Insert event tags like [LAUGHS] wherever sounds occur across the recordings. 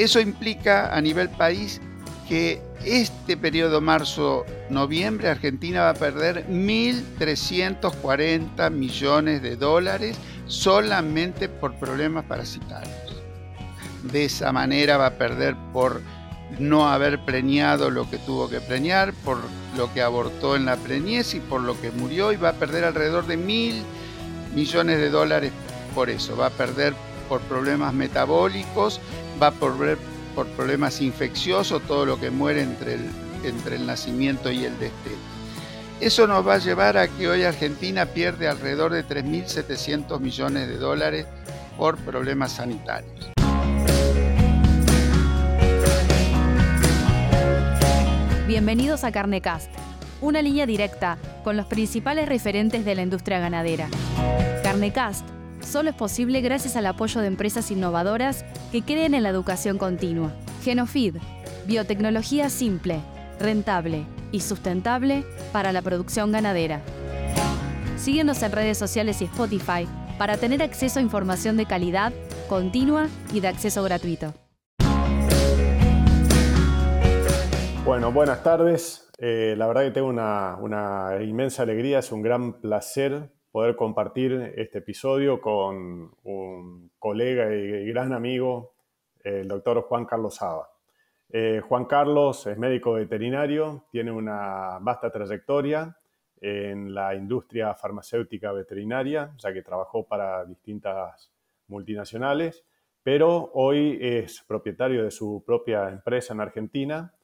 Eso implica a nivel país que este periodo marzo-noviembre Argentina va a perder 1.340 millones de dólares solamente por problemas parasitarios. De esa manera va a perder por no haber preñado lo que tuvo que preñar, por lo que abortó en la preñez y por lo que murió y va a perder alrededor de mil millones de dólares por eso. Va a perder por problemas metabólicos, va perder por problemas infecciosos, todo lo que muere entre el, entre el nacimiento y el destete. Eso nos va a llevar a que hoy Argentina pierde alrededor de 3.700 millones de dólares por problemas sanitarios. Bienvenidos a Carnecast, una línea directa con los principales referentes de la industria ganadera. Carnecast solo es posible gracias al apoyo de empresas innovadoras que creen en la educación continua. Genofeed, biotecnología simple, rentable y sustentable para la producción ganadera. Síguenos en redes sociales y Spotify para tener acceso a información de calidad, continua y de acceso gratuito. Bueno, buenas tardes. Eh, la verdad que tengo una inmensa alegría, es un gran placer poder compartir este episodio con un colega y gran amigo, el doctor Juan Carlos Saba. Eh, Juan Carlos es médico veterinario, tiene una vasta trayectoria en la industria farmacéutica veterinaria, ya que trabajó para distintas multinacionales, pero hoy es propietario de su propia empresa en Argentina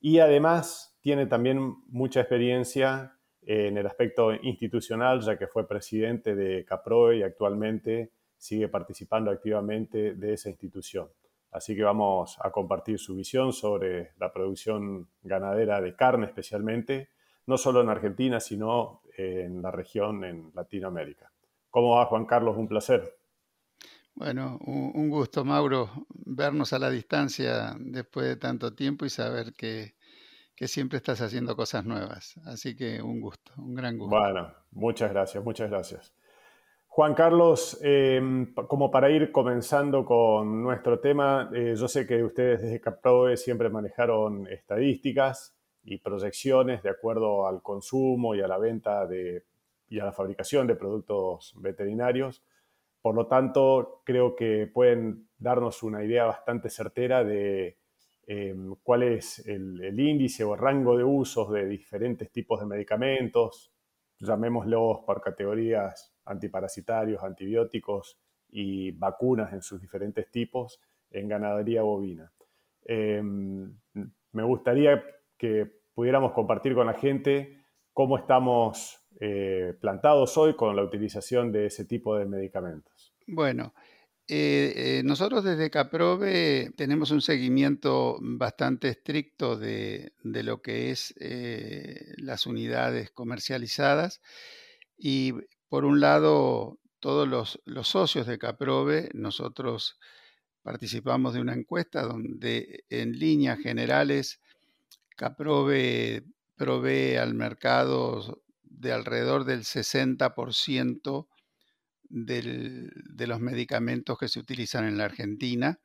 y además tiene también mucha experiencia en el aspecto institucional, ya que fue presidente de CAPROE y actualmente sigue participando activamente de esa institución. Así que vamos a compartir su visión sobre la producción ganadera de carne especialmente, no solo en Argentina, sino en la región en Latinoamérica. ¿Cómo va Juan Carlos? Un placer. Bueno, un gusto, Mauro, vernos a la distancia después de tanto tiempo y saber que que siempre estás haciendo cosas nuevas. Así que un gusto, un gran gusto. Bueno, muchas gracias, muchas gracias. Juan Carlos, em, como para ir comenzando con nuestro tema, eh, yo sé que ustedes desde CapProe siempre manejaron estadísticas y proyecciones de acuerdo al consumo y a la venta de, y a la fabricación de productos veterinarios. Por lo tanto, creo que pueden darnos una idea bastante certera de Em, cuál es el, índice o rango de usos de diferentes tipos de medicamentos, llamémoslos por categorías antiparasitarios, antibióticos y vacunas en sus diferentes tipos en ganadería bovina. Em, me gustaría que pudiéramos compartir con la gente cómo estamos eh, plantados hoy con la utilización de ese tipo de medicamentos. Bueno, eh, eh, nosotros desde Caprove tenemos un seguimiento bastante estricto de, lo que es eh, las unidades comercializadas y por un lado todos los, los, socios de Caprove, nosotros participamos de una encuesta donde en líneas generales Caprove provee al mercado de alrededor del 60% de los medicamentos que se utilizan en la Argentina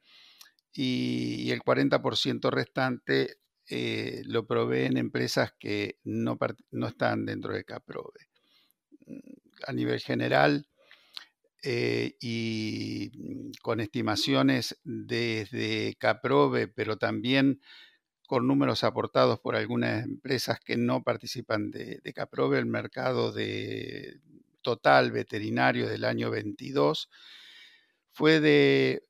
y, el 40% restante eh, lo proveen empresas que no, no, están dentro de Caprove. Mm, a nivel general eh, y con estimaciones desde Caprove, pero también con números aportados por algunas empresas que no participan de, de Caprove, el mercado de, total veterinario del año 22 fue de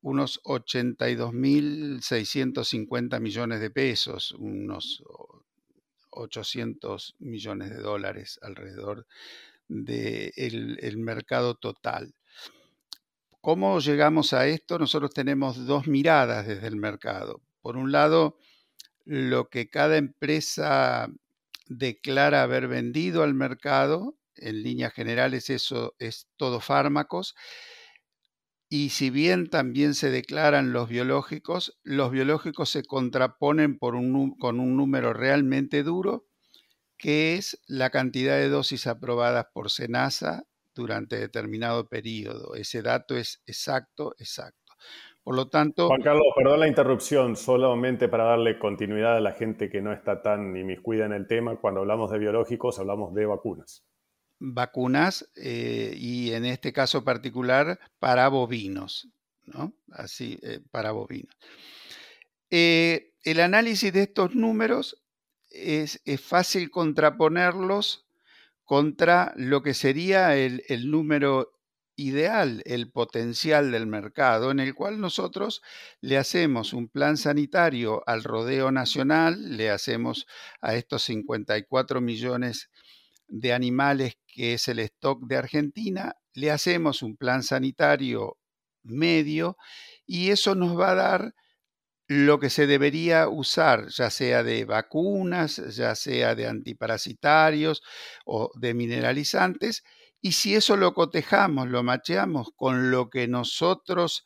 unos 82.650 millones de pesos, unos 800 millones de dólares alrededor del el mercado total. ¿Cómo llegamos a esto? Nosotros tenemos dos miradas desde el mercado. Por un lado, lo que cada empresa declara haber vendido al mercado en líneas generales eso es todo fármacos. Y si bien también se declaran los biológicos, los biológicos se contraponen con un número realmente duro, que es la cantidad de dosis aprobadas por SENASA durante determinado periodo. Ese dato es exacto, exacto. Por lo tanto... Juan Carlos, perdón la interrupción, solamente para darle continuidad a la gente que no está tan inmiscuida en el tema, cuando hablamos de biológicos hablamos de vacunas. Vacunas eh, y en este caso particular para bovinos, ¿no? Así, eh, para bovinos. Eh, el análisis de estos números es, fácil contraponerlos contra lo que sería el, el número ideal, el potencial del mercado, en el cual nosotros le hacemos un plan sanitario al rodeo nacional, le hacemos a estos 54 millones de animales que es el stock de Argentina, le hacemos un plan sanitario medio y eso nos va a dar lo que se debería usar, ya sea de vacunas, ya sea de antiparasitarios o de mineralizantes, y si eso lo cotejamos, lo macheamos con lo que nosotros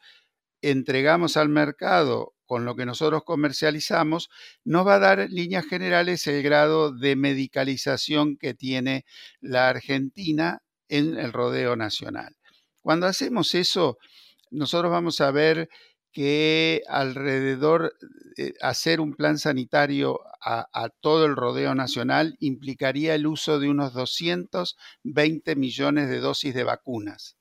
entregamos al mercado, con lo que nosotros comercializamos, nos va a dar en líneas generales el grado de medicalización que tiene la Argentina en el rodeo nacional. Cuando hacemos eso, nosotros vamos a ver que alrededor de hacer un plan sanitario a, todo el rodeo nacional implicaría el uso de unos 220 millones de dosis de vacunas.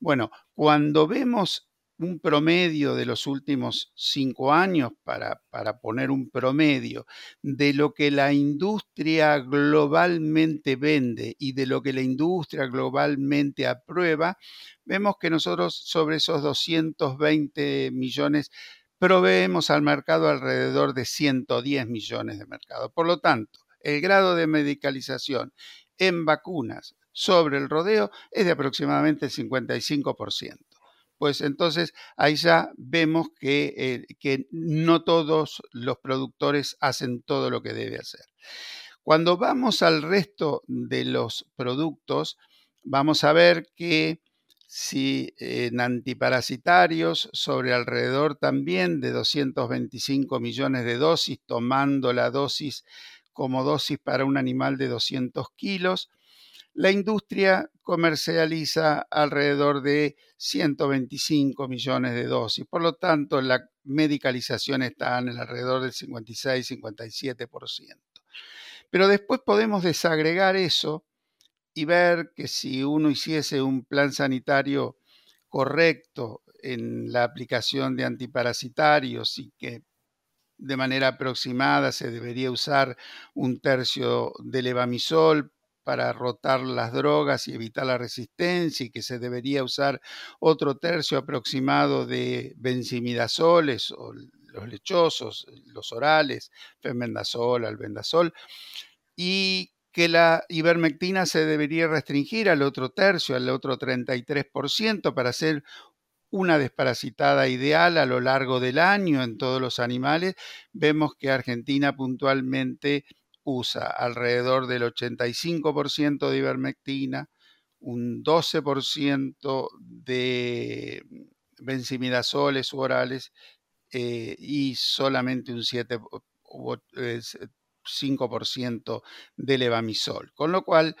Bueno, cuando vemos un promedio de los últimos cinco años, para, para, poner un promedio, de lo que la industria globalmente vende y de lo que la industria globalmente aprueba, vemos que nosotros sobre esos 220 millones proveemos al mercado alrededor de 110 millones de mercado. Por lo tanto, el grado de medicalización en vacunas sobre el rodeo es de aproximadamente el 55%. Pues entonces ahí ya vemos que, eh, que no todos los productores hacen todo lo que debe hacer. Cuando vamos al resto de los productos, vamos a ver que si en antiparasitarios sobre alrededor también de 225 millones de dosis, tomando la dosis como dosis para un animal de 200 kilos, la industria comercializa alrededor de 125 millones de dosis. Por lo tanto, la medicalización está en el alrededor del 56-57%. Pero después podemos desagregar eso y ver que si uno hiciese un plan sanitario correcto en la aplicación de antiparasitarios y que de manera aproximada se debería usar un tercio de levamisol para rotar las drogas y evitar la resistencia y que se debería usar otro tercio aproximado de benzimidazoles o los lechosos, los orales, femendazol, albendazol, y que la ivermectina se debería restringir al otro tercio, al otro 33%, para hacer una desparasitada ideal a lo largo del año en todos los animales, vemos que Argentina puntualmente usa alrededor del 85% de ivermectina, un 12% de benzimidazoles orales eh, y solamente un 7, 5% de levamisol. Con lo cual,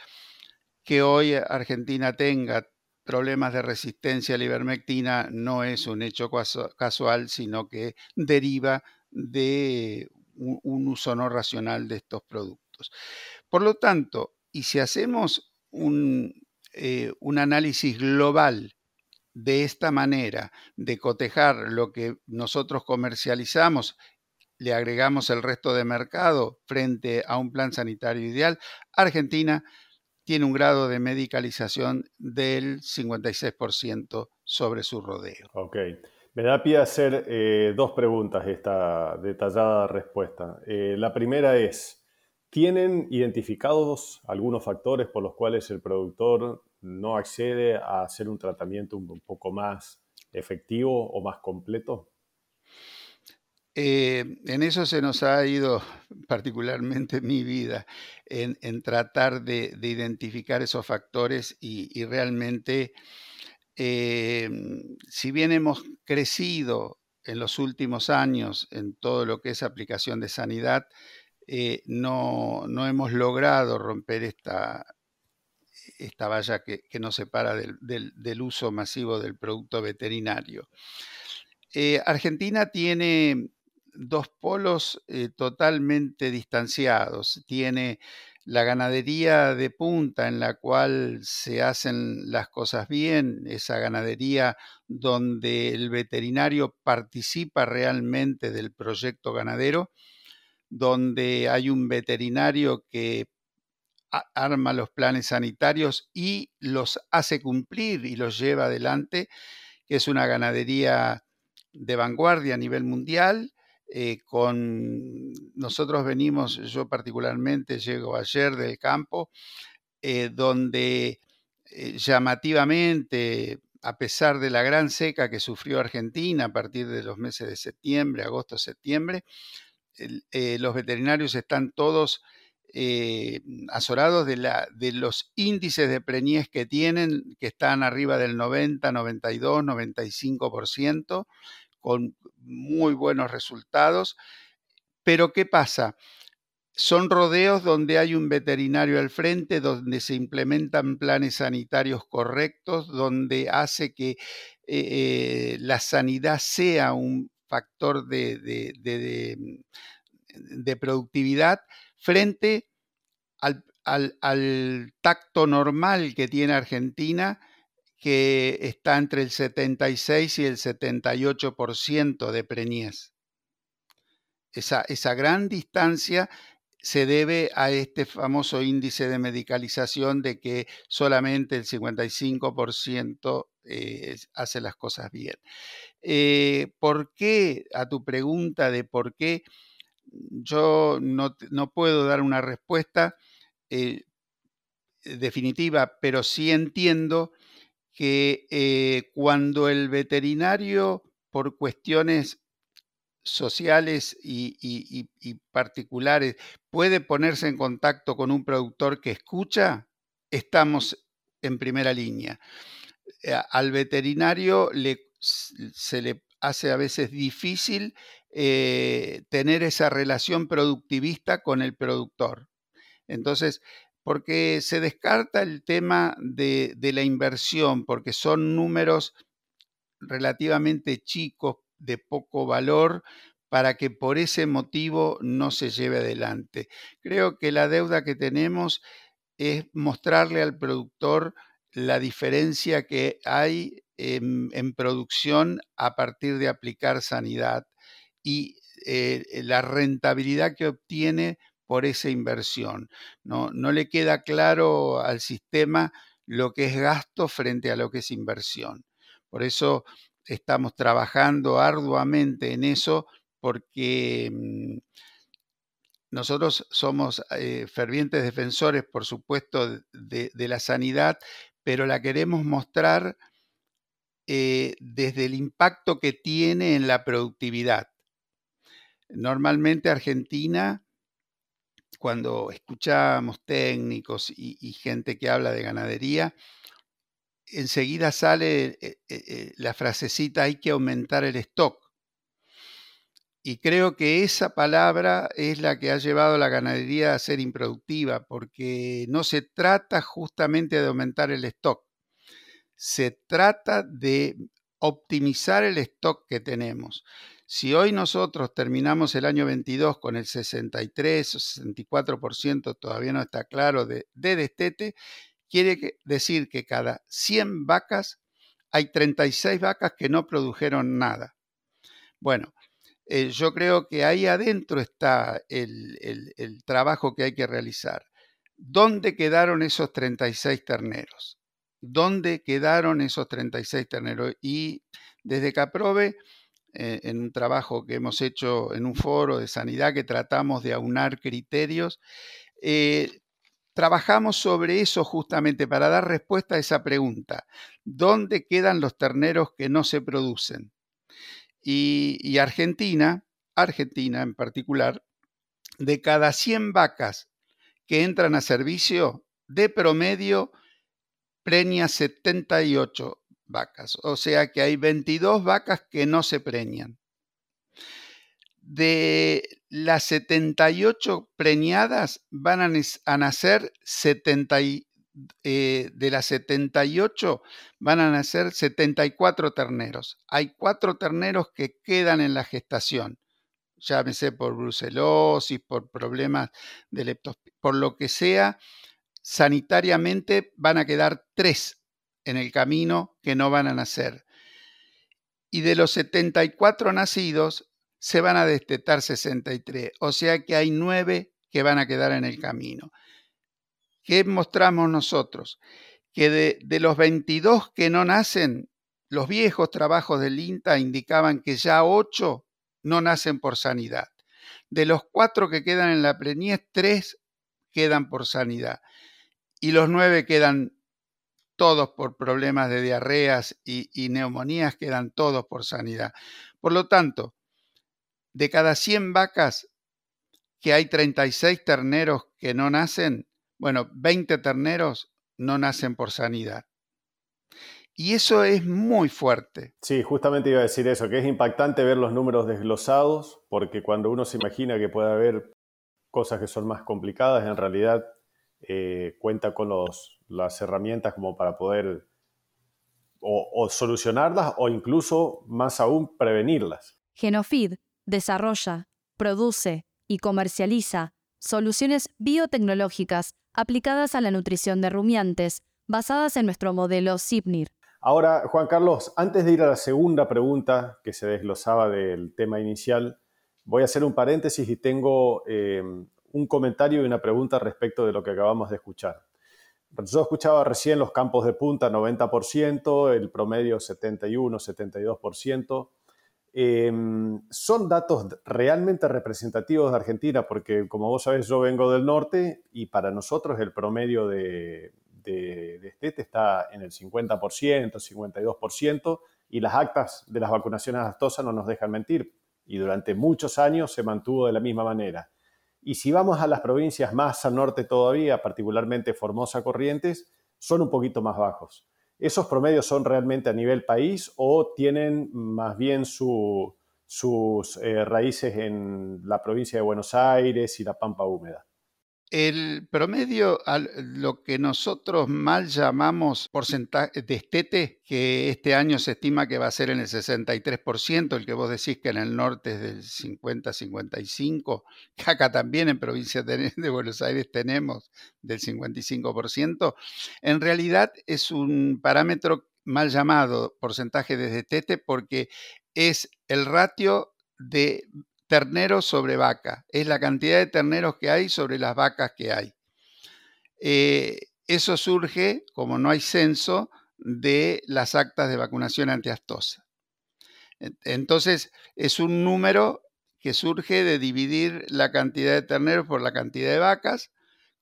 que hoy Argentina tenga problemas de resistencia a la ivermectina no es un hecho casual, sino que deriva de un uso no racional de estos productos. Por lo tanto, y si hacemos un, eh, un análisis global de esta manera, de cotejar lo que nosotros comercializamos le agregamos el resto de mercado frente a un plan sanitario ideal, Argentina tiene un grado de medicalización del 56% sobre su rodeo. Ok. Me da pie a hacer eh, dos preguntas esta detallada respuesta. Eh, la primera es, ¿tienen identificados algunos factores por los cuales el productor no accede a hacer un tratamiento un poco más efectivo o más completo? Eh, en eso se nos ha ido particularmente mi vida, en, tratar de, identificar esos factores y, realmente, si bien hemos crecido en los últimos años en todo lo que es aplicación de sanidad, eh, no, hemos logrado romper esta, esta valla que, nos separa del uso masivo del producto veterinario. Eh, Argentina tiene dos polos eh, totalmente distanciados. Tiene la ganadería de punta en la cual se hacen las cosas bien, esa ganadería donde el veterinario participa realmente del proyecto ganadero, donde hay un veterinario que arma los planes sanitarios y los hace cumplir y los lleva adelante, que es una ganadería de vanguardia a nivel mundial. Eh, con nosotros venimos, yo particularmente llego ayer del campo, eh, donde eh, llamativamente, a pesar de la gran seca que sufrió Argentina a partir de los meses de septiembre, agosto, septiembre, los veterinarios están todos azorados de, de, los índices de preñez que tienen, que están arriba del 90, 92, 95%, con muy buenos resultados. Pero ¿qué pasa? Son rodeos donde hay un veterinario al frente, donde se implementan planes sanitarios correctos, donde hace que eh, eh, la sanidad sea un factor de, de, de productividad frente al, tacto normal que tiene Argentina, que está entre el 76 y el 78% de preñez. Esa, esa, gran distancia se debe a este famoso índice de medicalización de que solamente el 55% eh, hace las cosas bien. Eh, ¿Por qué? A tu pregunta de por qué yo no, puedo dar una respuesta eh, definitiva, pero sí entiendo que eh, cuando el veterinario, por cuestiones sociales y, particulares, puede ponerse en contacto con un productor que escucha, estamos en primera línea. Eh, al veterinario se le hace a veces difícil eh, tener esa relación productivista con el productor. Entonces, porque se descarta el tema de, la inversión, porque son números relativamente chicos, de poco valor, para que por ese motivo no se lleve adelante. Creo que la deuda que tenemos es mostrarle al productor la diferencia que hay en producción a partir de aplicar sanidad y eh, la rentabilidad que obtiene por esa inversión. No, no le queda claro al sistema lo que es gasto frente a lo que es inversión. Por eso estamos trabajando arduamente en eso porque mm, nosotros somos eh, fervientes defensores, por supuesto, de, la sanidad, pero la queremos mostrar eh, desde el impacto que tiene en la productividad. Normalmente Argentina, cuando escuchamos técnicos y, gente que habla de ganadería, enseguida sale eh, eh, eh, la frasecita hay que aumentar el stock. Y creo que esa palabra es la que ha llevado a la ganadería a ser improductiva, porque no se trata justamente de aumentar el stock, se trata de optimizar el stock que tenemos. Si hoy nosotros terminamos el año 22 con el 63 o 64%, todavía no está claro, de, destete, quiere decir que cada 100 vacas hay 36 vacas que no produjeron nada. Bueno, eh, yo creo que ahí adentro está el, el, trabajo que hay que realizar. ¿Dónde quedaron esos 36 terneros? ¿Dónde quedaron esos 36 terneros? Y desde Caprove eh, en un trabajo que hemos hecho en un foro de sanidad que tratamos de aunar criterios. Eh, trabajamos sobre eso justamente para dar respuesta a esa pregunta. ¿Dónde quedan los terneros que no se producen? Y, Argentina, Argentina en particular, de cada 100 vacas que entran a servicio, de promedio, preña 78 vacas. O sea que hay 22 vacas que no se preñan. De las 78 preñadas van a, nacer eh, de las 78 van a nacer 74 terneros. Hay cuatro terneros que quedan en la gestación, llámese por brucelosis, por problemas de leptospira, por lo que sea, sanitariamente van a quedar tres en el camino que no van a nacer. Y de los 74 nacidos, se van a destetar 63, o sea que hay nueve que van a quedar en el camino. ¿Qué mostramos nosotros? Que de, los 22 que no nacen, los viejos trabajos del INTA indicaban que ya 8 no nacen por sanidad. De los 4 que quedan en la preñez, 3 quedan por sanidad. Y los 9 quedan todos por problemas de diarreas y, y neumonías, quedan todos por sanidad. Por lo tanto, de cada 100 vacas que hay 36 terneros que no nacen, bueno, 20 terneros no nacen por sanidad. Y eso es muy fuerte. Sí, justamente iba a decir eso, que es impactante ver los números desglosados, porque cuando uno se imagina que puede haber cosas que son más complicadas, en realidad eh, cuenta con los, las herramientas como para poder o solucionarlas o incluso más aún prevenirlas. Genofid desarrolla, produce y comercializa soluciones biotecnológicas aplicadas a la nutrición de rumiantes, basadas en nuestro modelo SIPNIR. Ahora, Juan Carlos, antes de ir a la segunda pregunta que se desglosaba del tema inicial, voy a hacer un paréntesis y tengo eh, un comentario y una pregunta respecto de lo que acabamos de escuchar. Yo escuchaba recién los campos de punta 90%, el promedio 71, 72%. Em, son datos realmente representativos de Argentina, porque como vos sabés, yo vengo del norte y para nosotros el promedio de, de, este está en el 50%, 52%, y las actas de las vacunaciones astosas no nos dejan mentir, y durante muchos años se mantuvo de la misma manera. Y si vamos a las provincias más al norte todavía, particularmente Formosa Corrientes, son un poquito más bajos. ¿Esos promedios son realmente a nivel país o tienen más bien sus eh, raíces en la provincia de Buenos Aires y la Pampa Húmeda? El promedio, lo que nosotros mal llamamos porcentaje de estete, que este año se estima que va a ser en el 63%, el que vos decís que en el norte es del 50-55%, [LAUGHS] que acá también en provincia de Buenos Aires tenemos del 55%, en realidad es un parámetro mal llamado porcentaje de destete porque es el ratio de terneros sobre vaca, es la cantidad de terneros que hay sobre las vacas que hay. Eh, eso surge, como no hay censo, de las actas de vacunación antiastosa. Entonces, es un número que surge de dividir la cantidad de terneros por la cantidad de vacas,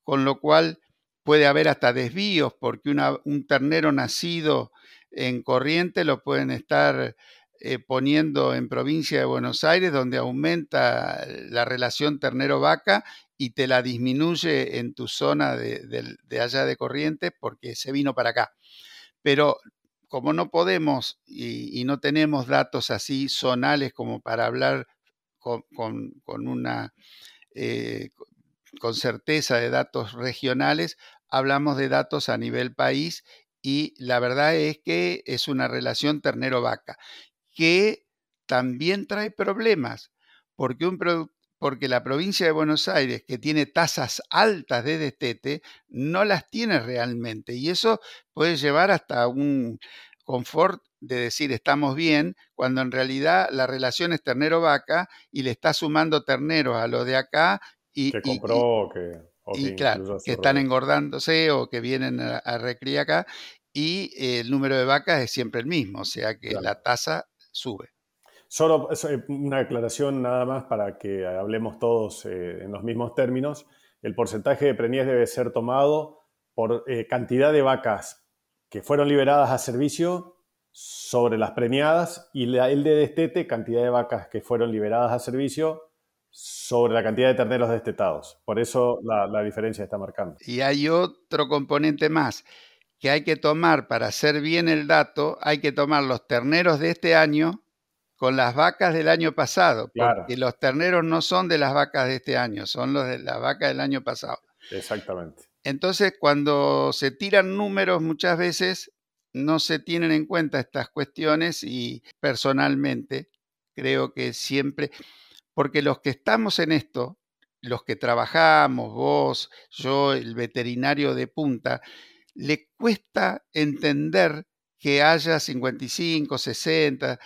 con lo cual puede haber hasta desvíos, porque un ternero nacido en corriente lo pueden estar eh, poniendo en provincia de Buenos Aires, donde aumenta la relación ternero-vaca y te la disminuye en tu zona de, allá de Corrientes porque se vino para acá. Pero como no podemos y, no tenemos datos así zonales como para hablar con, una eh, con certeza de datos regionales, hablamos de datos a nivel país y la verdad es que es una relación ternero-vaca que también trae problemas, porque, un porque la provincia de Buenos Aires, que tiene tasas altas de destete, no las tiene realmente. Y eso puede llevar hasta un confort de decir estamos bien, cuando en realidad la relación es ternero-vaca y le está sumando terneros a lo de acá. Y, que compró, que, y claro, que están engordándose o que vienen a, a acá. Y el número de vacas es siempre el mismo, o sea que la tasa sube. Solo eh, una aclaración nada más para que hablemos todos eh, en los mismos términos. El porcentaje de preñez debe ser tomado por eh, cantidad de vacas que fueron liberadas a servicio sobre las premiadas y el de destete, cantidad de vacas que fueron liberadas a servicio sobre la cantidad de terneros destetados. Por eso la, la diferencia está marcando. Y hay otro componente más que hay que tomar para hacer bien el dato, hay que tomar los terneros de este año con las vacas del año pasado, porque los terneros no son de las vacas de este año, son los de las vacas del año pasado. Exactamente. Entonces, cuando se tiran números, muchas veces no se tienen en cuenta estas cuestiones y personalmente creo que siempre, porque los que estamos en esto, los que trabajamos, vos, yo, el veterinario de punta, le cuesta entender que haya 55, 60,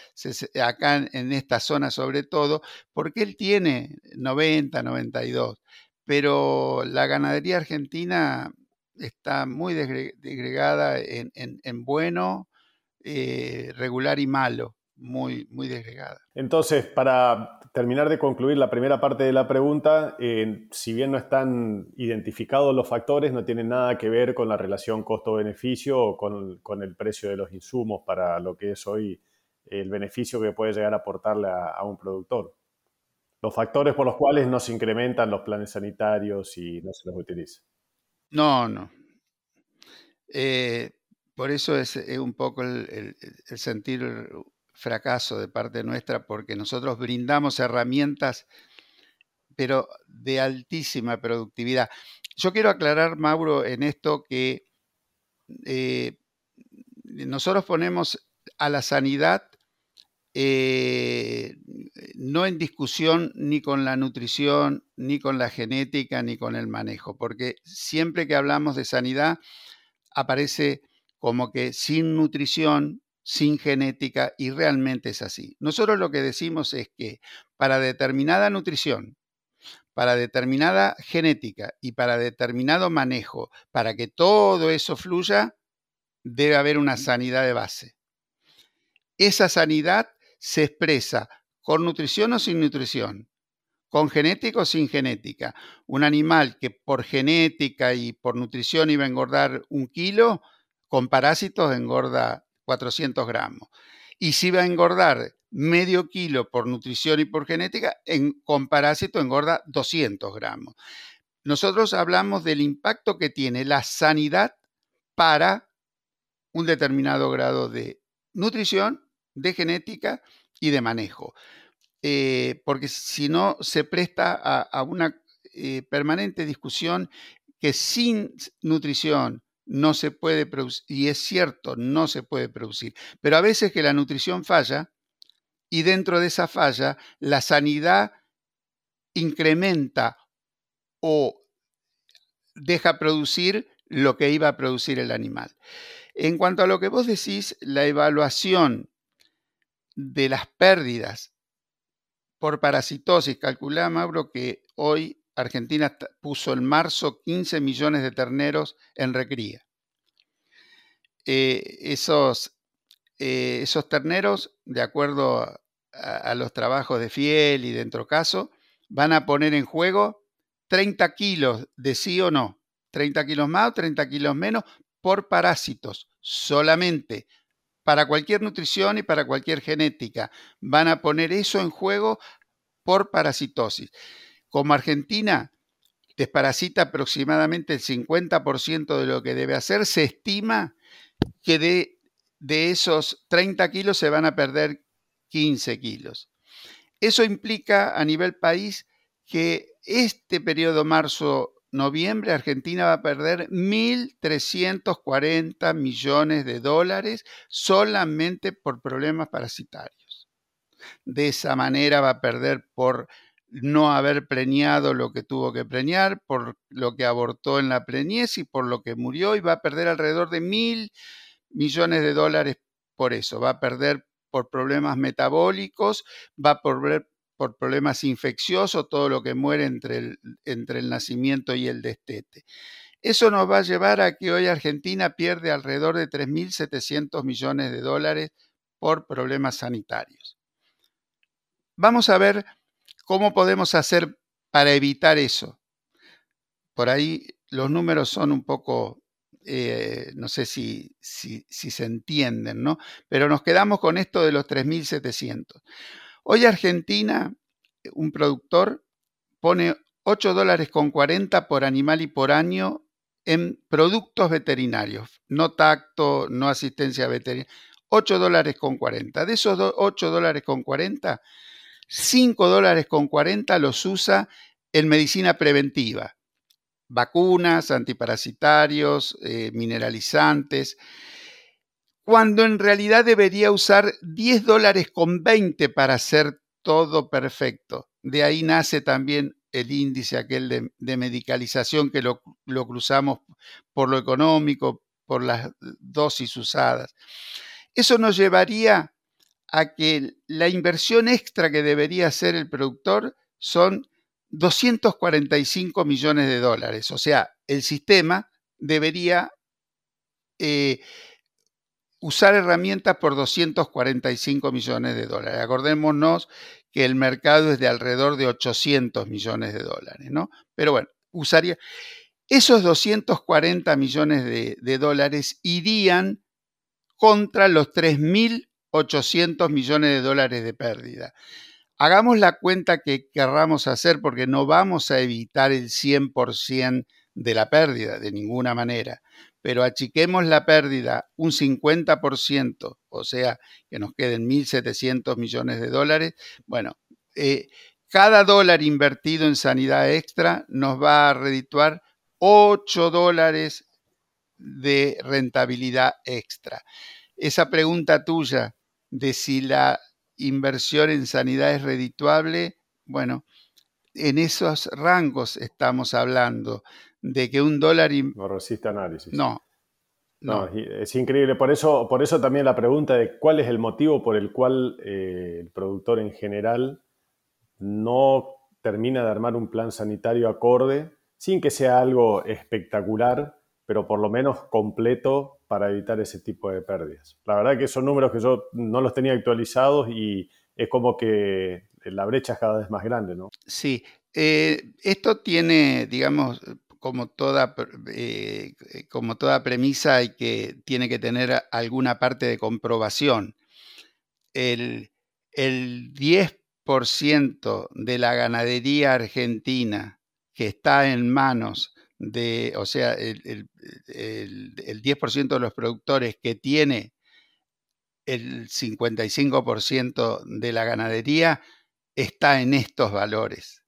acá en esta zona sobre todo, porque él tiene 90, 92. Pero la ganadería argentina está muy desgregada en, bueno, eh, regular y malo, muy, muy desgregada. Entonces, para terminar de concluir la primera parte de la pregunta, eh, si bien no están identificados los factores, no tienen nada que ver con la relación costo-beneficio o con, el precio de los insumos para lo que es hoy el beneficio que puede llegar a aportarle a, un productor. Los factores por los cuales no se incrementan los planes sanitarios y no se los utiliza. No, no. Eh, por eso es, un poco el sentir fracaso de parte nuestra porque nosotros brindamos herramientas, pero de altísima productividad. Yo quiero aclarar, Mauro, en esto que eh, nosotros ponemos a la sanidad eh, no en discusión ni con la nutrición, ni con la genética, ni con el manejo, porque siempre que hablamos de sanidad aparece como que sin nutrición sin genética y realmente es así. Nosotros lo que decimos es que para determinada nutrición, para determinada genética y para determinado manejo, para que todo eso fluya, debe haber una sanidad de base. Esa sanidad se expresa con nutrición o sin nutrición, con genética o sin genética. Un animal que por genética y por nutrición iba a engordar un kilo, con parásitos engorda 400 gramos. Y si va a engordar medio kilo por nutrición y por genética, en, con parásito engorda 200 gramos. Nosotros hablamos del impacto que tiene la sanidad para un determinado grado de nutrición, de genética y de manejo. Eh, porque si no, se presta a, una eh, permanente discusión que sin nutrición, no se puede producir, y es cierto, no se puede producir, pero a veces que la nutrición falla y dentro de esa falla la sanidad incrementa o deja producir lo que iba a producir el animal. En cuanto a lo que vos decís, la evaluación de las pérdidas por parasitosis, calculá, Mauro, que hoy Argentina puso en marzo 15 millones de terneros en recría. Eh, esos, eh, esos, terneros, de acuerdo a, los trabajos de Fiel y de van a poner en juego 30 kilos de sí o no, 30 kilos más o 30 kilos menos por parásitos, solamente para cualquier nutrición y para cualquier genética. Van a poner eso en juego por parasitosis. Como Argentina desparasita aproximadamente el 50% de lo que debe hacer, se estima que de, de esos 30 kilos se van a perder 15 kilos. Eso implica a nivel país que este periodo marzo-noviembre Argentina va a perder 1.340 millones de dólares solamente por problemas parasitarios. De esa manera va a perder por no haber preñado lo que tuvo que preñar, por lo que abortó en la preñez y por lo que murió y va a perder alrededor de mil millones de dólares por eso. Va a perder por problemas metabólicos, va a perder por problemas infecciosos, todo lo que muere entre el, entre el nacimiento y el destete. Eso nos va a llevar a que hoy Argentina pierde alrededor de 3.700 millones de dólares por problemas sanitarios. Vamos a ver ¿Cómo podemos hacer para evitar eso? Por ahí los números son un poco, eh, no sé si, se entienden, ¿no? Pero nos quedamos con esto de los 3.700. Hoy Argentina, un productor, pone 8 dólares con 40 por animal y por año en productos veterinarios, no tacto, no asistencia veterinaria, 8 dólares con 40. De esos 8 dólares con 40, 5 dólares con 40 los usa en medicina preventiva. vacunas, antiparasitarios, eh, mineralizantes, cuando en realidad debería usar 10 dólares con 20 para hacer todo perfecto. De ahí nace también el índice aquel de, medicalización que lo, lo, cruzamos por lo económico, por las dosis usadas. Eso nos llevaría a que la inversión extra que debería hacer el productor son 245 millones de dólares. O sea, el sistema debería eh, usar herramientas por 245 millones de dólares. Acordémonos que el mercado es de alrededor de 800 millones de dólares, ¿no? Pero bueno, usaría... Esos 240 millones de, dólares irían contra los 3.800 millones de dólares de pérdida. Hagamos la cuenta que querramos hacer porque no vamos a evitar el 100% de la pérdida de ninguna manera, pero achiquemos la pérdida un 50%, o sea, que nos queden 1.700 millones de dólares. Bueno, eh, cada dólar invertido en sanidad extra nos va a redituar 8 dólares de rentabilidad extra. Esa pregunta tuya de si la inversión en sanidad es redituable, bueno, en esos rangos estamos hablando de que un dólar... No resiste análisis. No, no. es increíble. Por eso, por eso también la pregunta de cuál es el motivo por el cual eh, el productor en general no termina de armar un plan sanitario acorde, sin que sea algo espectacular, pero por lo menos completo para evitar ese tipo de pérdidas. La verdad que son números que yo no los tenía actualizados y es como que la brecha es cada vez más grande, ¿no? Sí, eh, esto tiene, digamos, como toda, eh, como toda premisa hay que, tiene que tener alguna parte de comprobación. El, el 10% de la ganadería argentina que está en manos de, o sea, el, 10% de los productores que tiene el 55% de la ganadería está en estos valores.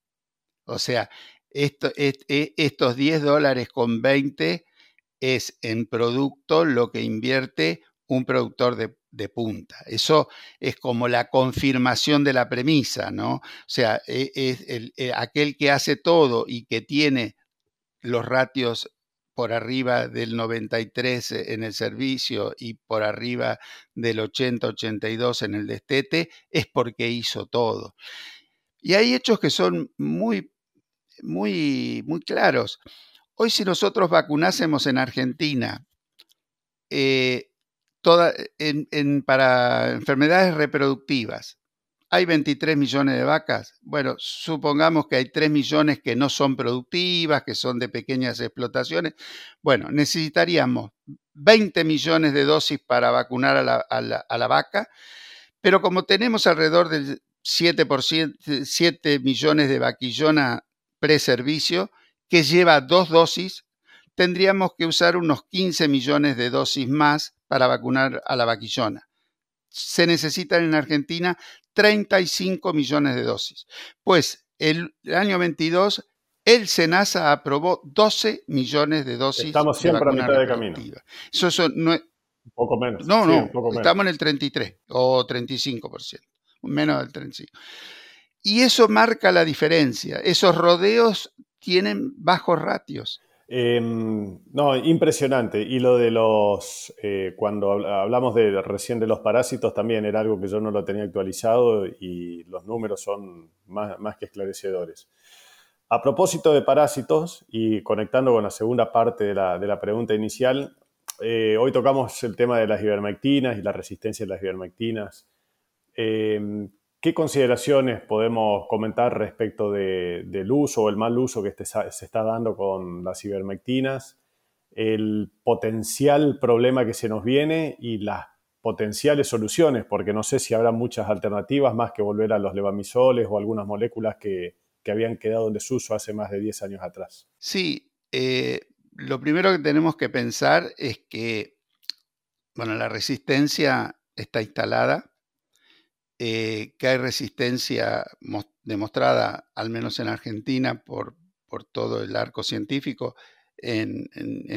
O sea, esto, e, estos 10 dólares con 20 es en producto lo que invierte un productor de, punta. Eso es como la confirmación de la premisa, ¿no? O sea, e, es e, aquel que hace todo y que tiene los ratios por arriba del 93 en el servicio y por arriba del 80-82 en el destete, es porque hizo todo. Y hay hechos que son muy, muy, muy claros. Hoy si nosotros vacunásemos en Argentina eh, toda, para enfermedades reproductivas, hay 23 millones de vacas. Bueno, supongamos que hay 3 millones que no son productivas, que son de pequeñas explotaciones. Bueno, necesitaríamos 20 millones de dosis para vacunar a la, vaca, pero como tenemos alrededor del 7%, 7 millones de vaquillona preservicio, que lleva dos dosis, tendríamos que usar unos 15 millones de dosis más para vacunar a la vaquillona se necesitan en Argentina 35 millones de dosis. Pues el, año 22 el SENASA aprobó 12 millones de dosis. Estamos siempre a mitad de camino. Eso, no un poco menos. No, no, estamos en el 33 o 35%, menos del 35%. Y eso marca la diferencia. Esos rodeos tienen bajos ratios. Em, no, impresionante. Y lo de los, eh, cuando hablamos de recién de los parásitos, también era algo que yo no lo tenía actualizado y los números son más, que esclarecedores. A propósito de parásitos y conectando con la segunda parte de la, de la pregunta inicial, eh, hoy tocamos el tema de las ivermectinas y la resistencia de las ivermectinas. ¿Qué consideraciones podemos comentar respecto del uso o el mal uso que este se está dando con las ivermectinas, el potencial problema que se nos viene y las potenciales soluciones? Porque no sé si habrá muchas alternativas más que volver a los levamisoles o algunas moléculas que, habían quedado en desuso hace más de 10 años atrás. Sí, eh, lo primero que tenemos que pensar es que, bueno, la resistencia está instalada, eh, que hay resistencia demostrada, al menos en Argentina, por por todo el arco científico en,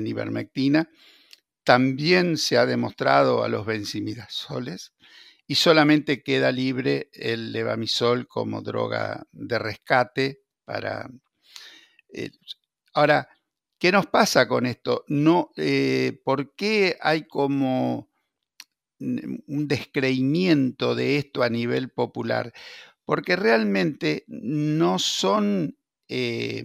ivermectina. También se ha demostrado a los benzimidazoles y solamente queda libre el levamisol como droga de rescate para... Eh, ahora, ¿qué nos pasa con esto? No, eh, ¿Por qué hay como un descreimiento de esto a nivel popular? Porque realmente no son eh,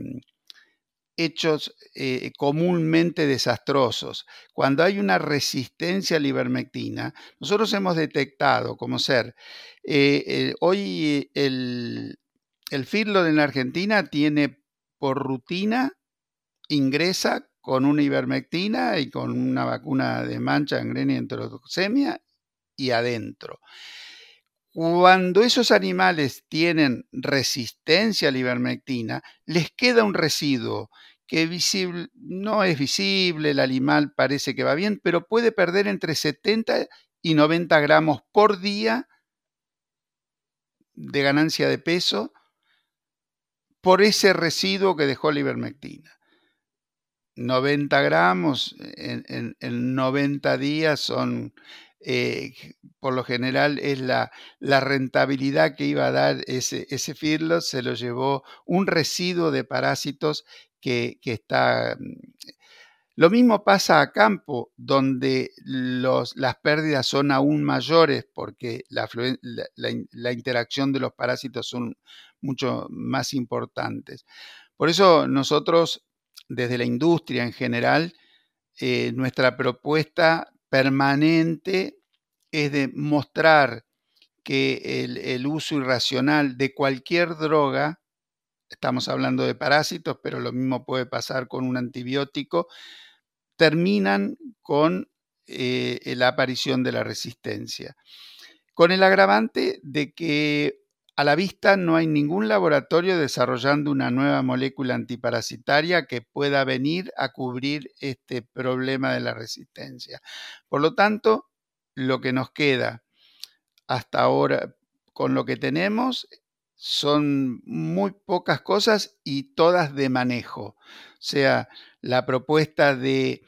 hechos eh, comúnmente desastrosos. Cuando hay una resistencia a la ivermectina, nosotros hemos detectado como ser, eh, hoy el, el en la Argentina tiene por rutina, ingresa con una ivermectina y con una vacuna de mancha, gangrena y enterotoxemia y adentro. Cuando esos animales tienen resistencia a la ivermectina, les queda un residuo que visible, no es visible, el animal parece que va bien, pero puede perder entre 70 y 90 gramos por día de ganancia de peso por ese residuo que dejó la ivermectina. 90 gramos en, en 90 días son eh, por lo general es la, rentabilidad que iba a dar ese, ese se lo llevó un residuo de parásitos que, está... Mm, lo mismo pasa a campo, donde los, las pérdidas son aún mayores porque la, la, interacción de los parásitos son mucho más importantes. Por eso nosotros, desde la industria en general, eh, nuestra propuesta permanente es de mostrar que el, uso irracional de cualquier droga, estamos hablando de parásitos, pero lo mismo puede pasar con un antibiótico, terminan con eh, la aparición de la resistencia. Con el agravante de que a la vista no hay ningún laboratorio desarrollando una nueva molécula antiparasitaria que pueda venir a cubrir este problema de la resistencia. Por lo tanto, lo que nos queda hasta ahora con lo que tenemos son muy pocas cosas y todas de manejo. O sea, la propuesta de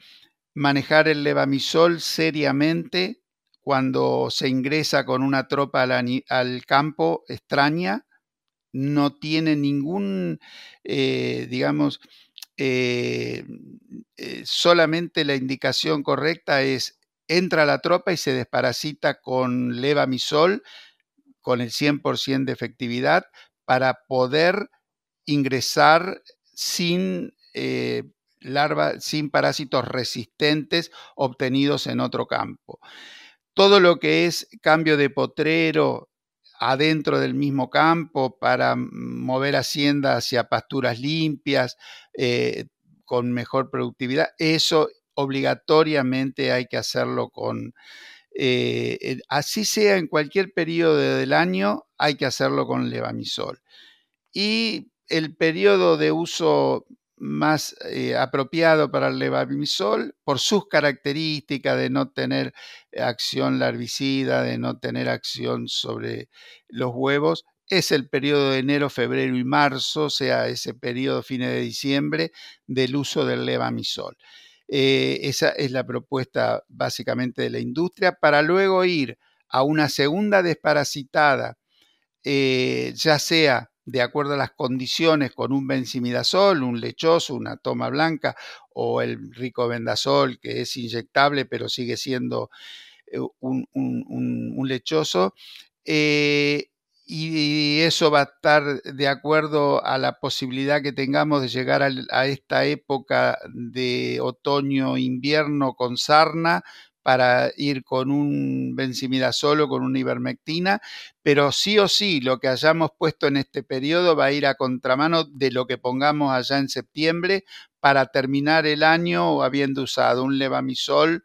manejar el levamisol seriamente cuando se ingresa con una tropa al, campo extraña, no tiene ningún, eh, digamos, eh, eh, solamente la indicación correcta es entra la tropa y se desparasita con levamisol con el 100% de efectividad para poder ingresar sin larva, sin parásitos resistentes obtenidos en otro campo todo lo que es cambio de potrero adentro del mismo campo para mover hacienda hacia pasturas limpias, eh, con mejor productividad, eso obligatoriamente hay que hacerlo con, eh, así sea en cualquier periodo del año, hay que hacerlo con levamisol. Y el periodo de uso más eh, apropiado para el levamisol por sus características de no tener acción larvicida, de no tener acción sobre los huevos, es el periodo de enero, febrero y marzo, o sea, ese periodo fines de diciembre del uso del levamisol. Eh, esa es la propuesta básicamente de la industria para luego ir a una segunda desparasitada, eh, ya sea de acuerdo a las condiciones con un benzimidazol, un lechoso, una toma blanca o el rico vendazol que es inyectable pero sigue siendo eh, un, lechoso. Eh, y eso va a estar de acuerdo a la posibilidad que tengamos de llegar a, esta época de otoño-invierno con sarna, para ir con un benzimidazol o con una ivermectina, pero sí o sí lo que hayamos puesto en este periodo va a ir a contramano de lo que pongamos allá en septiembre para terminar el año habiendo usado un levamisol,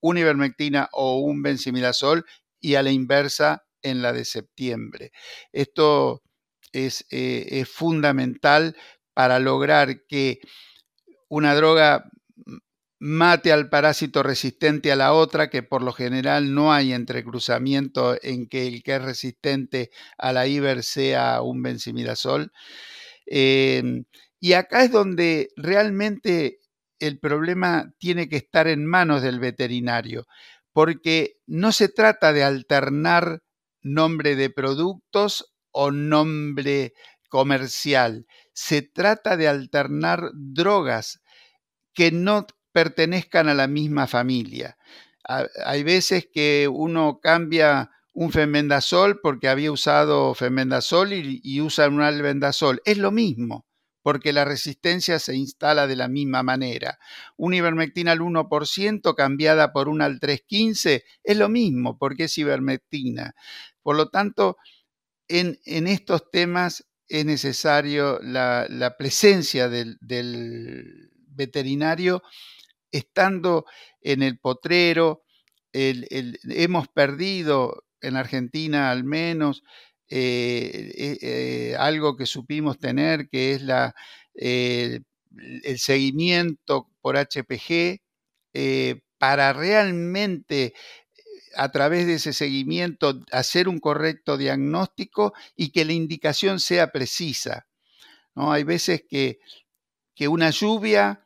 una ivermectina o un benzimidazol y a la inversa en la de septiembre. Esto es, eh, es fundamental para lograr que una droga mate al parásito resistente a la otra, que por lo general no hay entrecruzamiento en que el que es resistente a la IBER sea un benzimidazol. Em, Y acá es donde realmente el problema tiene que estar en manos del veterinario, porque no se trata de alternar nombre de productos o nombre comercial, se trata de alternar drogas que no pertenezcan a la misma familia. Hay veces que uno cambia un femendazol porque había usado femendazol y, usa un albendazol. Es lo mismo porque la resistencia se instala de la misma manera. Una ivermectina al 1% cambiada por una al 315 es lo mismo, porque es ivermectina. Por lo tanto, en, estos temas es necesario la, presencia del, veterinario estando en el potrero. hemos perdido en Argentina al menos eh, eh, eh, algo que supimos tener, que es la, el seguimiento por HPG, para realmente a través de ese seguimiento hacer un correcto diagnóstico y que la indicación sea precisa. ¿no? Hay veces que, que una lluvia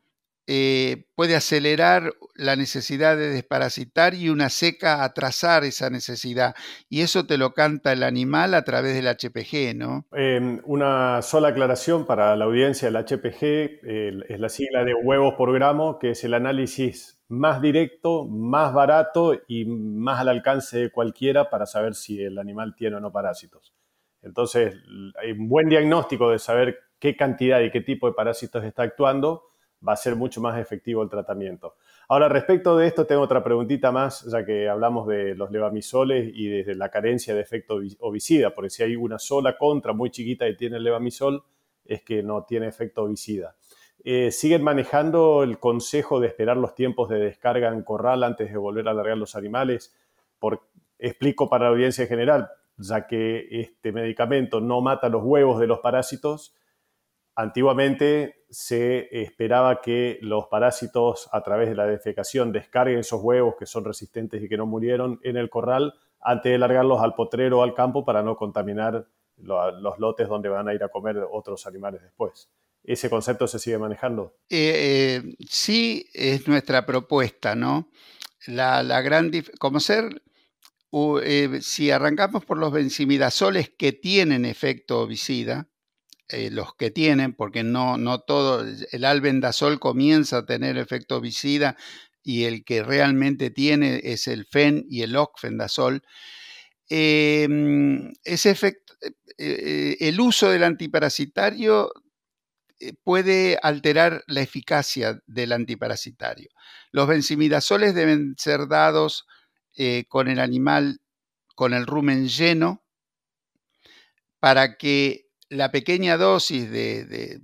eh, puede acelerar la necesidad de desparasitar y una seca atrasar esa necesidad. Y eso te lo canta el animal a través del HPG, ¿no? Em, una sola aclaración para la audiencia, el HPG es la sigla de huevos por gramo, que es el análisis más directo, más barato y más al alcance de cualquiera para saber si el animal tiene o no parásitos. Entonces, hay un buen diagnóstico de saber qué cantidad y qué tipo de parásitos está actuando va a ser mucho más efectivo el tratamiento. Ahora, respecto de esto, tengo otra preguntita más, ya que hablamos de los levamisoles y de la carencia de efecto ovicida, porque si hay una sola contra muy chiquita y tiene el levamisol, es que no tiene efecto ovicida. Eh, ¿Siguen manejando el consejo de esperar los tiempos de descarga en corral antes de volver a alargar los animales? Por, explico para la audiencia en general, ya que este medicamento no mata los huevos de los parásitos, Antiguamente se esperaba que los parásitos a través de la defecación descarguen esos huevos que son resistentes y que no murieron en el corral antes de largarlos al potrero o al campo para no contaminar los lotes donde van a ir a comer otros animales después. ¿Ese concepto se sigue manejando? Eh, eh, sí, es nuestra propuesta, ¿no? La, gran como ser, eh, si arrancamos por los benzimidazoles que tienen efecto ovicida, eh, los que tienen, porque no, no todo, el albendazol comienza a tener efecto vicida y el que realmente tiene es el FEN y el ocfendazol. Em, ese efecto, eh, eh, el uso del antiparasitario puede alterar la eficacia del antiparasitario. Los benzimidazoles deben ser dados con el animal con el rumen lleno para que la pequeña dosis de,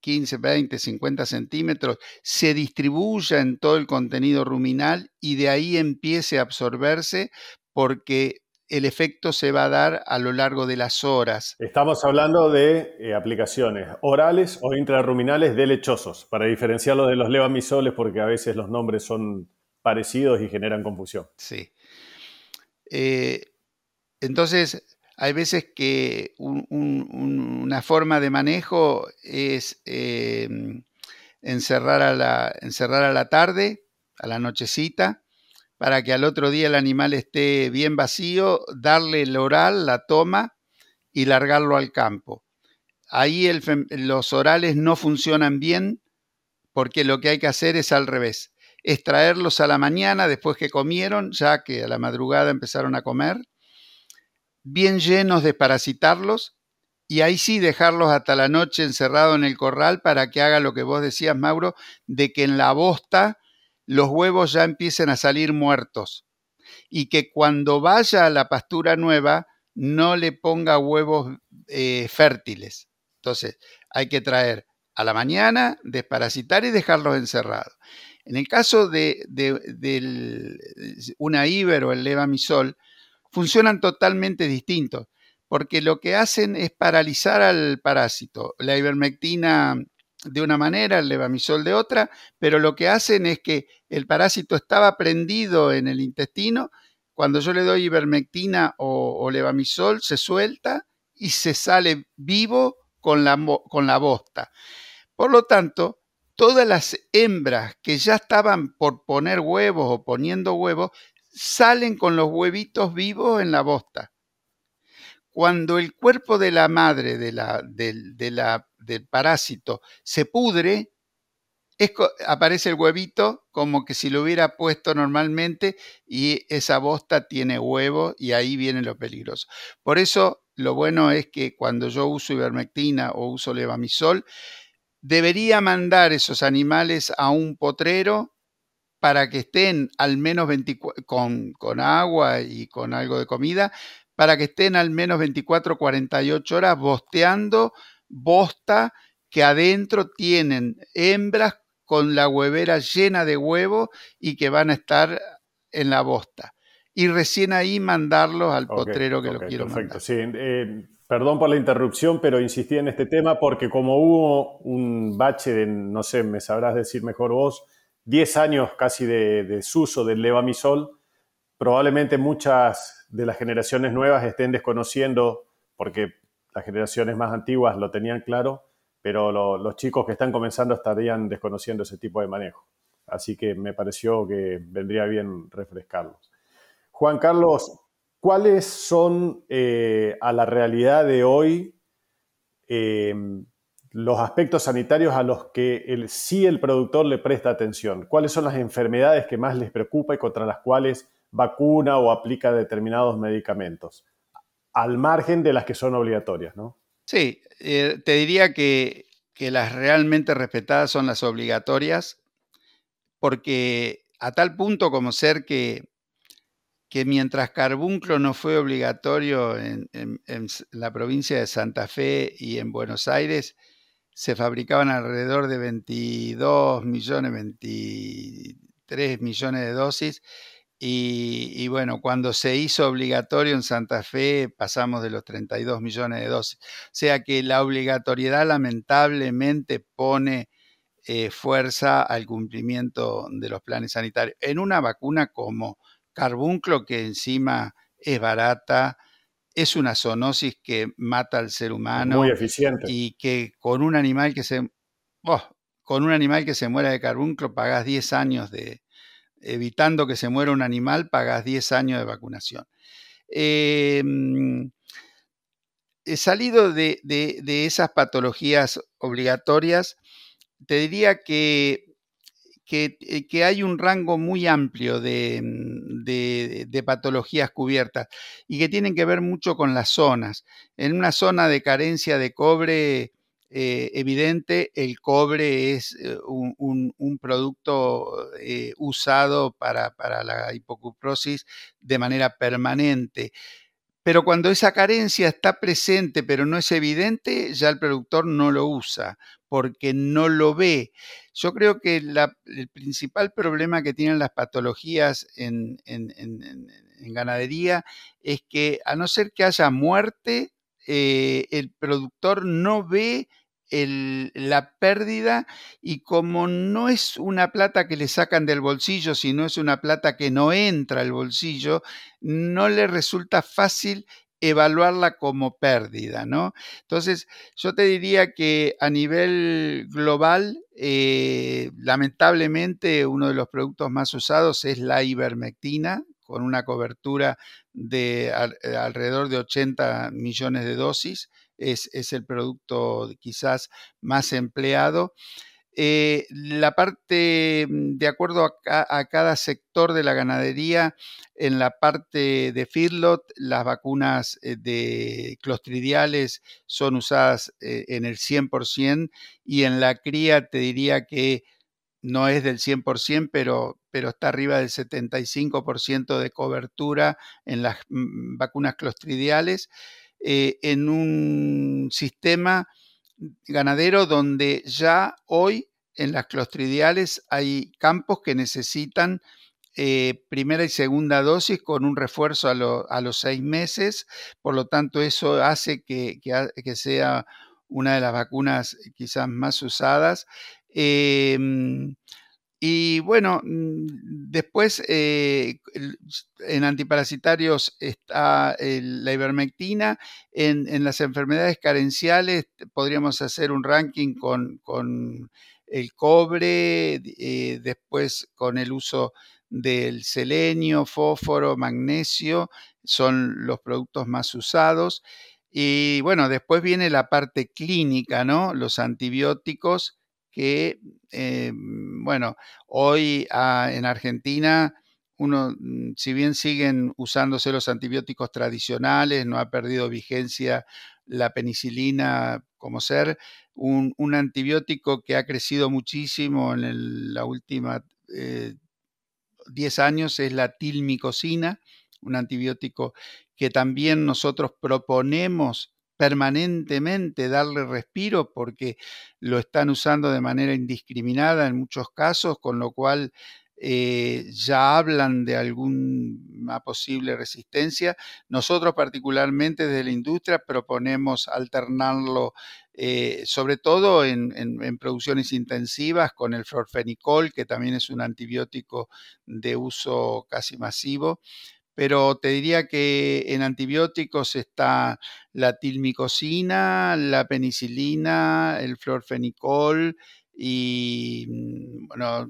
15, 20, 50 centímetros se distribuya en todo el contenido ruminal y de ahí empiece a absorberse porque el efecto se va a dar a lo largo de las horas. Estamos hablando de eh, aplicaciones orales o intrarruminales de lechosos, para diferenciarlos de los levamisoles porque a veces los nombres son parecidos y generan confusión. Sí. Eh, entonces, hay veces que una forma de manejo es em, encerrar, a la, encerrar a la tarde, a la nochecita, para que al otro día el animal esté bien vacío, darle el oral, la toma y largarlo al campo. Ahí los orales no funcionan bien porque lo que hay que hacer es al revés. Extraerlos a la mañana después que comieron, ya que a la madrugada empezaron a comer, bien llenos de parasitarlos y ahí sí dejarlos hasta la noche encerrados en el corral para que haga lo que vos decías, Mauro, de que en la bosta los huevos ya empiecen a salir muertos y que cuando vaya a la pastura nueva no le ponga huevos eh, fértiles. Entonces, hay que traer a la mañana, desparasitar y dejarlos encerrados. En el caso de, una iber o el levamisol, funcionan totalmente distintos, porque lo que hacen es paralizar al parásito. La ivermectina de una manera, el levamisol de otra, pero lo que hacen es que el parásito estaba prendido en el intestino, cuando yo le doy ivermectina o, levamisol, se suelta y se sale vivo con la, con la bosta. Por lo tanto, todas las hembras que ya estaban por poner huevos o poniendo huevos, salen con los huevitos vivos en la bosta. Cuando el cuerpo de la madre de la, del parásito se pudre, aparece el huevito como que si lo hubiera puesto normalmente y esa bosta tiene huevo y ahí viene lo peligroso. Por eso lo bueno es que cuando yo uso ivermectina o uso levamisol, debería mandar esos animales a un potrero para que estén al menos 24, con, con agua y con algo de comida, para que estén al menos 24, 48 horas bosteando bosta que adentro tienen hembras con la huevera llena de huevo y que van a estar en la bosta. Y recién ahí mandarlos al potrero que lo quiero perfecto. Sí, eh, perdón por la interrupción, pero insistí en este tema porque como hubo un bache de, no sé, me sabrás decir mejor vos, 10 años casi de desuso del levamisol, probablemente muchas de las generaciones nuevas estén desconociendo, porque las generaciones más antiguas lo tenían claro, pero los chicos que están comenzando estarían desconociendo ese tipo de manejo. Así que me pareció que vendría bien refrescarlos. Juan Carlos, ¿cuáles son eh, a la realidad de hoy eh, los aspectos sanitarios a los que sí el productor le presta atención? ¿Cuáles son las enfermedades que más les preocupa y contra las cuales vacuna o aplica determinados medicamentos? Al margen de las que son obligatorias, ¿no? Sí, eh, te diría que, las realmente respetadas son las obligatorias, porque a tal punto como ser que, que mientras carbunclo no fue obligatorio en, la provincia de Santa Fe y en Buenos Aires, se fabricaban alrededor de 22 millones, 23 millones de dosis y, bueno, cuando se hizo obligatorio en Santa Fe pasamos de los 32 millones de dosis. O sea que la obligatoriedad lamentablemente pone eh, fuerza al cumplimiento de los planes sanitarios. En una vacuna como carbunclo, que encima es barata, es una zoonosis que mata al ser humano. Muy eficiente. Y que con un animal que se... Oh, con un animal que se muera de carbunclo pagas 10 años de, evitando que se muera un animal, pagas 10 años de vacunación. Em, he salido de, esas patologías obligatorias, te diría que, eh, que, hay un rango muy amplio de, de, patologías cubiertas y que tienen que ver mucho con las zonas. En una zona de carencia de cobre, eh, evidente, el cobre es eh, un, producto usado para, la hipocuprosis de manera permanente. Pero cuando esa carencia está presente pero no es evidente, ya el productor no lo usa porque no lo ve. Yo creo que el principal problema que tienen las patologías en, ganadería es que a no ser que haya muerte, el productor no ve la pérdida y como no es una plata que le sacan del bolsillo, sino es una plata que no entra al bolsillo, no le resulta fácil evaluarla como pérdida, ¿no? Entonces, yo te diría que a nivel global, eh, lamentablemente, uno de los productos más usados es la ivermectina, con una cobertura de alrededor de 80 millones de dosis es, el producto quizás más empleado. Eh, la parte, mm, de acuerdo a, cada sector de la ganadería, en la parte de feedlot, las vacunas eh, de clostridiales son usadas eh, en el 100% y en la cría te diría que no es del 100%, pero, pero está arriba del 75% de cobertura en las mm, vacunas clostridiales. Eh, en un sistema ganadero donde ya hoy en las clostridiales hay campos que necesitan eh, primera y segunda dosis con un refuerzo a, los seis meses, por lo tanto eso hace que, sea una de las vacunas quizás más usadas. Em, Y bueno, mm, después eh, en antiparasitarios está la ivermectina. En, las enfermedades carenciales podríamos hacer un ranking con, el cobre, eh, después con el uso del selenio, fósforo, magnesio, son los productos más usados. Y bueno, después viene la parte clínica, ¿no? Los antibióticos que, eh, bueno, hoy ah, en Argentina, uno, mm, si bien siguen usándose los antibióticos tradicionales, no ha perdido vigencia la penicilina como ser, un, antibiótico que ha crecido muchísimo en la última 10 eh, años es la tilmicosina, un antibiótico que también nosotros proponemos permanentemente darle respiro porque lo están usando de manera indiscriminada en muchos casos, con lo cual eh, ya hablan de alguna posible resistencia. Nosotros particularmente desde la industria proponemos alternarlo eh, sobre todo en, en, producciones intensivas con el florfenicol, que también es un antibiótico de uso casi masivo, pero te diría que en antibióticos está la tilmicosina, la penicilina, el florfenicol y mm, bueno,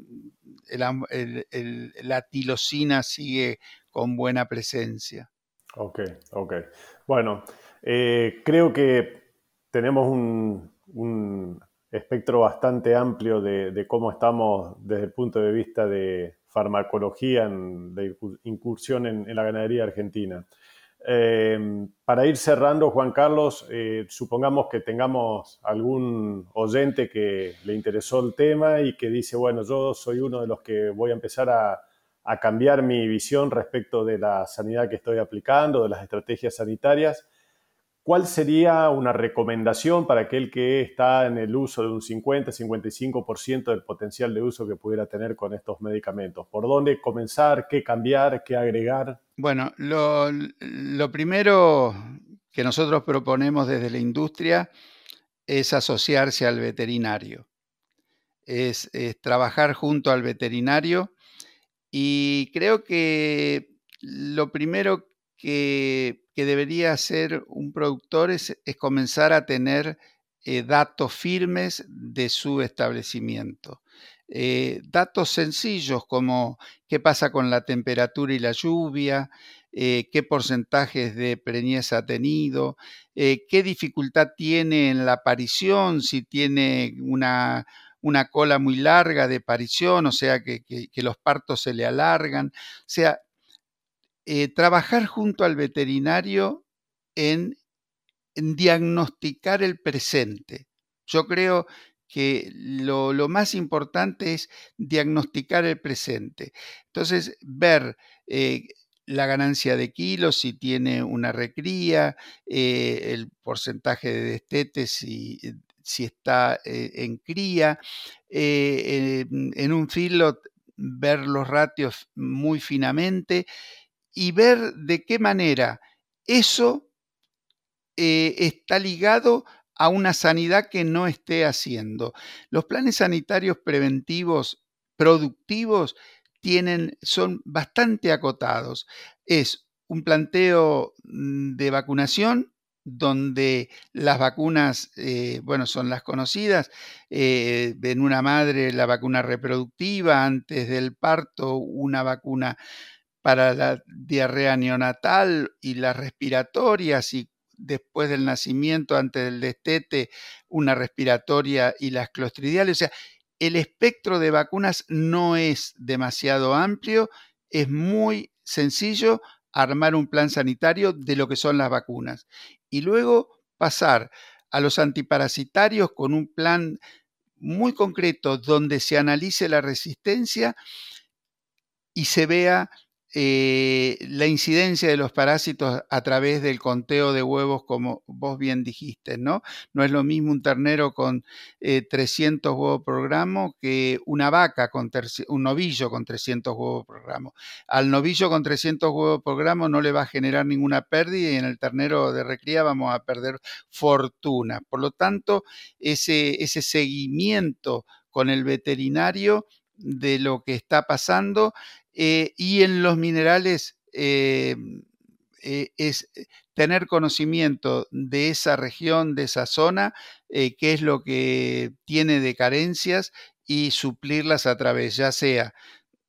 la tilosina sigue con buena presencia. Ok, ok. Bueno, eh, creo que tenemos un, espectro bastante amplio de, cómo estamos desde el punto de vista de farmacología, de incursión en, la ganadería argentina. Eh, para ir cerrando, Juan Carlos, eh, supongamos que tengamos algún oyente que le interesó el tema y que dice, bueno, yo soy uno de los que voy a empezar a, a cambiar mi visión respecto de la sanidad que estoy aplicando, de las estrategias sanitarias. ¿Cuál sería una recomendación para aquel que está en el uso de un 50-55% del potencial de uso que pudiera tener con estos medicamentos? ¿Por dónde comenzar? ¿Qué cambiar? ¿Qué agregar? Bueno, lo, primero que nosotros proponemos desde la industria es asociarse al veterinario, es, trabajar junto al veterinario y creo que lo primero que que debería hacer un productor es, comenzar a tener eh, datos firmes de su establecimiento. Eh, datos sencillos como qué pasa con la temperatura y la lluvia, eh, qué porcentajes de preñez ha tenido, qué dificultad tiene en la aparición, si tiene una, cola muy larga de aparición, o sea, que, que los partos se le alargan. Sea, eh, trabajar junto al veterinario en, diagnosticar el presente. Yo creo que lo, más importante es diagnosticar el presente. Entonces, ver eh, la ganancia de kilos, si tiene una recría, eh, el porcentaje de destetes, si, si está en cría, en, en, un filo ver los ratios muy finamente y ver de qué manera eso eh, está ligado a una sanidad que no esté haciendo. Los planes sanitarios preventivos productivos tienen, son bastante acotados. Es un planteo mm, de vacunación donde las vacunas, eh, bueno, son las conocidas, eh, en una madre la vacuna reproductiva, antes del parto una vacuna para la diarrea neonatal y las respiratorias y después del nacimiento, antes del destete, una respiratoria y las clostridiales. O sea, el espectro de vacunas no es demasiado amplio, es muy sencillo armar un plan sanitario de lo que son las vacunas. Y luego pasar a los antiparasitarios con un plan muy concreto donde se analice la resistencia y se vea eh, la incidencia de los parásitos a través del conteo de huevos, como vos bien dijiste, ¿no? No es lo mismo un ternero con 300 eh, huevos por gramo que una vaca con un novillo con 300 huevos por gramo. Al novillo con 300 huevos por gramo no le va a generar ninguna pérdida y en el ternero de recría vamos a perder fortuna. Por lo tanto, ese, ese seguimiento con el veterinario de lo que está pasando eh, y en los minerales eh, es tener conocimiento de esa región, de esa zona, qué es lo que tiene de carencias y suplirlas a través ya sea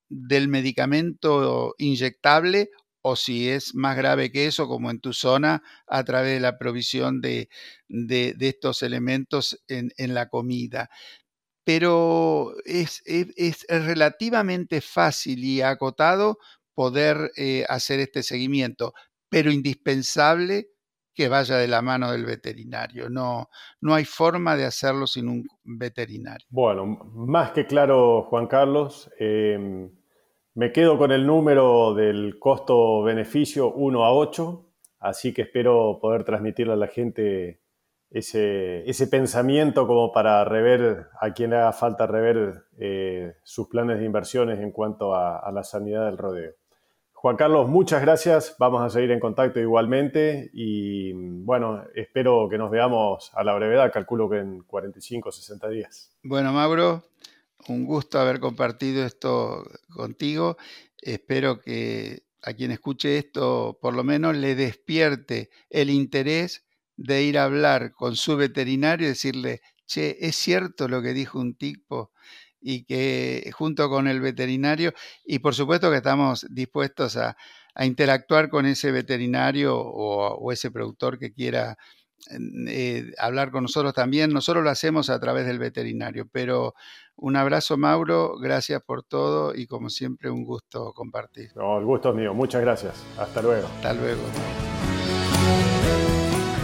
del medicamento inyectable o si es más grave que eso, como en tu zona, a través de la provisión de, estos elementos en, la comida. Pero es, relativamente fácil y acotado poder eh, hacer este seguimiento, pero indispensable que vaya de la mano del veterinario. No, no hay forma de hacerlo sin un veterinario. Bueno, más que claro, Juan Carlos. Em, me quedo con el número del costo-beneficio 1 a 8, así que espero poder transmitirle a la gente ese, ese pensamiento como para rever a quien le haga falta rever eh, sus planes de inversiones en cuanto a, la sanidad del rodeo. Juan Carlos, muchas gracias. Vamos a seguir en contacto igualmente y bueno, espero que nos veamos a la brevedad, calculo que en 45 o 60 días. Bueno, Mauro, un gusto haber compartido esto contigo. Espero que a quien escuche esto por lo menos le despierte el interés de ir a hablar con su veterinario y decirle, che, es cierto lo que dijo un tipo y que junto con el veterinario, y por supuesto que estamos dispuestos a, interactuar con ese veterinario o ese productor que quiera eh, hablar con nosotros también. Nosotros lo hacemos a través del veterinario, pero un abrazo Mauro, gracias por todo y como siempre un gusto compartir. No, el gusto es mío, muchas gracias. Hasta luego. Hasta luego.